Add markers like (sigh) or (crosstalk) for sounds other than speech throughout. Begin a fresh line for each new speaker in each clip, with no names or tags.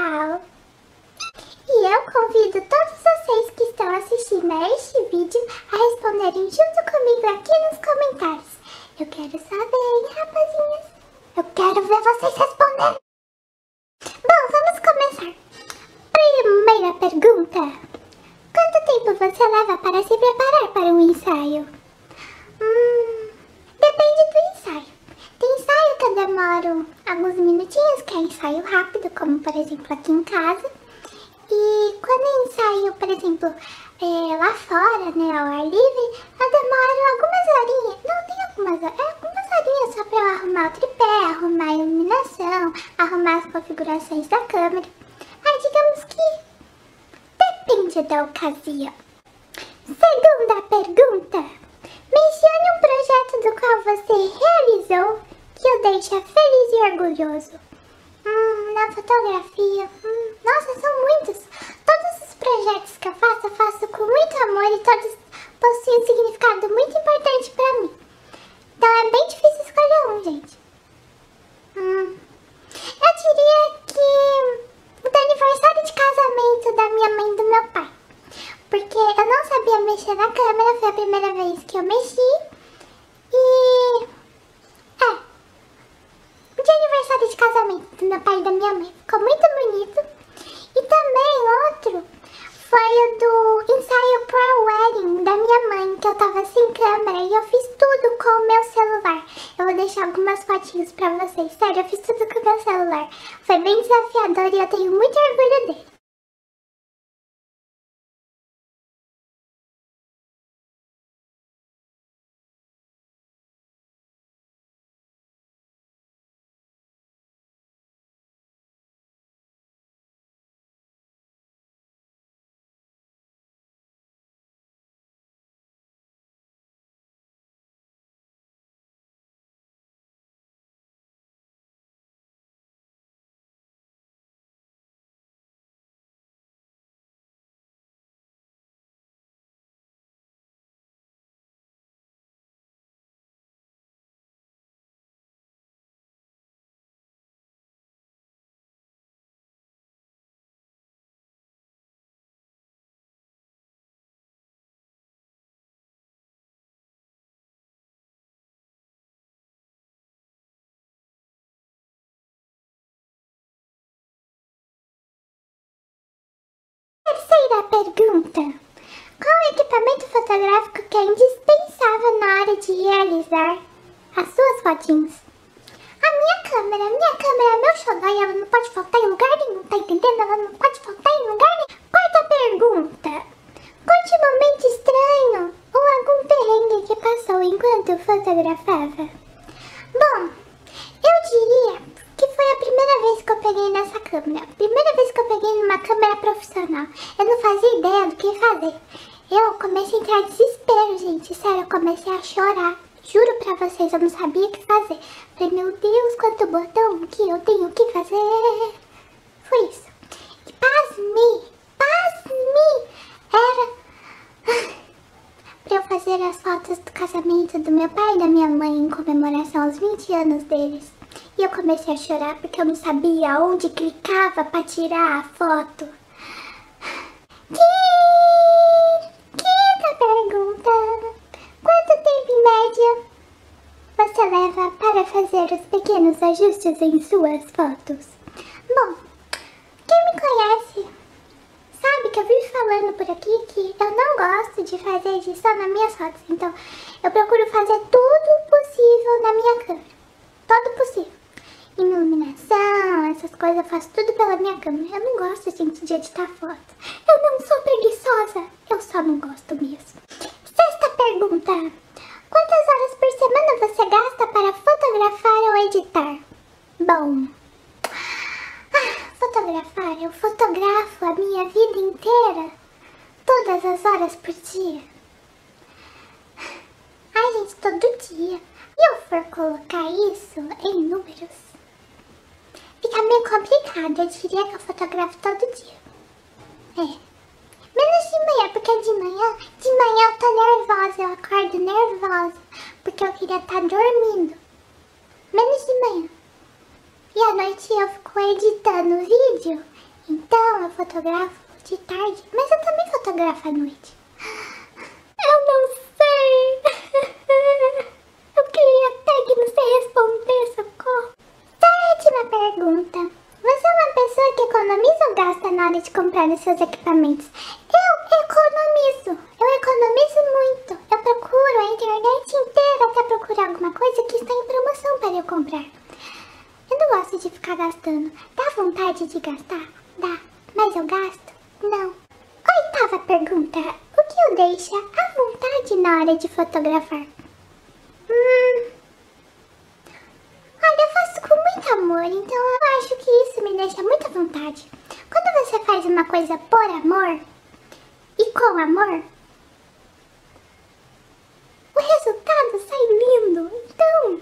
Uau! E eu convido todos vocês que estão assistindo a este vídeo a responderem junto comigo aqui nos comentários. Eu quero saber, hein, rapazinhas? Eu quero ver vocês respondendo. Bom, vamos começar. Primeira pergunta. Quanto tempo você leva para se preparar para um ensaio? Hum, depende do ensaio. Tem ensaio que eu demoro alguns minutinhos, que é ensaio rápido, como por exemplo aqui em casa. E quando eu ensaio, por exemplo, é, lá fora, né, ao ar livre, eu demoro algumas horinhas. Não, tem algumas horas, é algumas horinhas só pra eu arrumar o tripé, arrumar a iluminação, arrumar as configurações da câmera. Aí digamos que depende da ocasião. Segunda pergunta. Mencione um projeto do qual você realizou que o deixa feliz e orgulhoso. Fotografia. Hum, nossa, são muitos. Todos os projetos que eu faço, eu faço com muito amor e todos possuem um significado muito importante pra mim. Então é bem difícil escolher um, gente. Hum, eu diria que o do aniversário de casamento da minha mãe e do meu pai. Porque eu não sabia mexer na câmera, foi a primeira vez que eu mexi. E... É, de aniversário de casamento do meu pai e da minha mãe. Ficou muito bonito. E também outro foi o do ensaio pro wedding da minha mãe, que eu tava sem câmera e eu fiz tudo com o meu celular. Eu vou deixar algumas fotinhos pra vocês. Sério, eu fiz tudo com meu celular. Foi bem desafiador e eu tenho muito orgulho dele. Terceira pergunta. Qual equipamento fotográfico que é indispensável na hora de realizar as suas fotinhos? A minha câmera, a minha câmera é meu xodó e ela não pode faltar em lugar nenhum, tá entendendo? Ela não pode faltar em lugar nenhum. Quarta pergunta. Um momento estranho ou algum perrengue que passou enquanto fotografava. Bom, eu diria que foi a primeira vez que eu peguei nessa câmera. Primeira vez que eu peguei numa câmera profissional. Eu não fazia ideia do que fazer. Eu comecei a entrar desespero, gente. Sério, eu comecei a chorar. Juro pra vocês, eu não sabia o que fazer. Falei, meu Deus, quanto botão que eu tenho que fazer. Foi isso. E pasme, pasme, era pra eu fazer as fotos do casamento do meu pai e da minha mãe em comemoração aos 20 anos deles. E eu comecei a chorar porque eu não sabia onde clicava pra tirar a foto. Quinta pergunta. Quanto tempo em média você leva para fazer os pequenos ajustes em suas fotos? Bom, quem me conhece sabe que eu vivo falando por aqui que eu não gosto de fazer edição nas minhas fotos. Então, eu procuro fazer tudo possível na minha câmera. Todo possível iluminação, essas coisas, eu faço tudo pela minha câmera. Eu não gosto, gente, de editar foto. Eu não sou preguiçosa, eu só não gosto mesmo. Sexta pergunta. Quantas horas por semana você gasta para fotografar ou editar? Bom, ah, fotografar, eu fotografo a minha vida inteira, todas as horas por dia. Ai, gente, todo dia. E eu for colocar isso em números, fica meio complicado. Eu diria que eu fotografo todo dia. É. Manhã, porque de manhã, de manhã eu tô nervosa, eu acordo nervosa, porque eu queria estar tá dormindo. Menos de manhã. E à noite eu fico editando vídeo, então eu fotografo de tarde, mas eu também fotografo à noite. (gasps) Eu não sei. (laughs) Eu queria até que você respondesse, socorro. Sétima pergunta. Você é uma pessoa que economiza ou gasta na hora de comprar os seus equipamentos? Economizo. Eu economizo muito. Eu procuro a internet inteira até procurar alguma coisa que está em promoção para eu comprar. Eu não gosto de ficar gastando. Dá vontade de gastar? Dá. Mas eu gasto? Não. Oitava pergunta. O que eu deixo à vontade na hora de fotografar? Hum. Olha, eu faço com muito amor, então eu acho que isso me deixa muito à vontade. Quando você faz uma coisa por amor com amor, o resultado sai lindo. Então,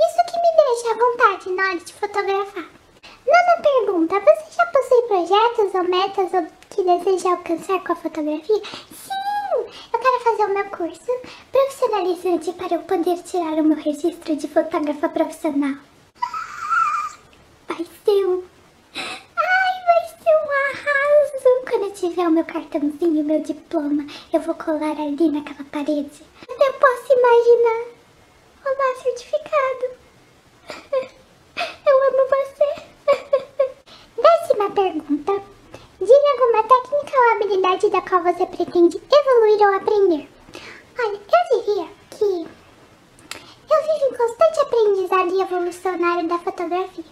isso que me deixa à vontade na hora de fotografar. Nona pergunta, você já possui projetos ou metas que deseja alcançar com a fotografia? Sim! Eu quero fazer o meu curso profissionalizante para eu poder tirar o meu registro de fotógrafa profissional. Vai ser um... Ai, vai ser um arraso! Quando eu tiver o meu cartãozinho, meu diploma, eu vou colar ali naquela parede. Eu posso imaginar o meu certificado. (laughs) Eu amo você. (laughs) Décima pergunta. Diga alguma técnica ou habilidade da qual você pretende evoluir ou aprender. Olha, eu diria que eu vivo em constante aprendizado e área da fotografia.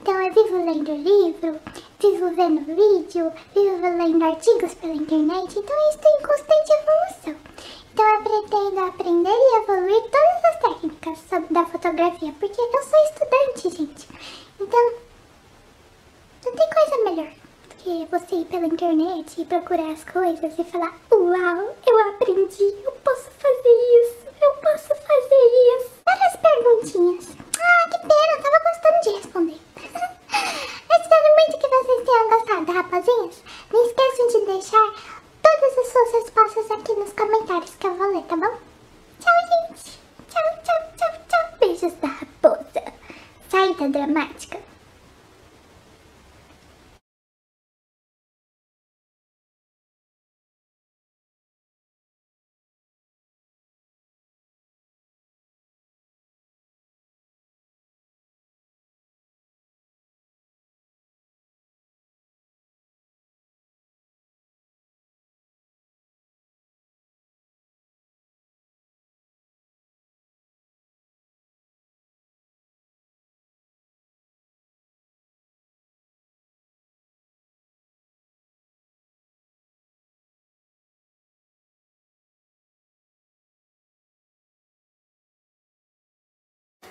Então eu vivo lendo livro, vivo vendo vídeo, vivo lendo artigos pela internet, então eu estou em constante evolução. Então eu pretendo aprender e evoluir todas as técnicas da fotografia, porque eu sou estudante, gente. Então, não tem coisa melhor do que você ir pela internet e procurar as coisas e falar Uau, eu aprendi, eu posso fazer isso, eu posso fazer isso. Várias perguntinhas. Ah, que pena, eu tava gostando de responder.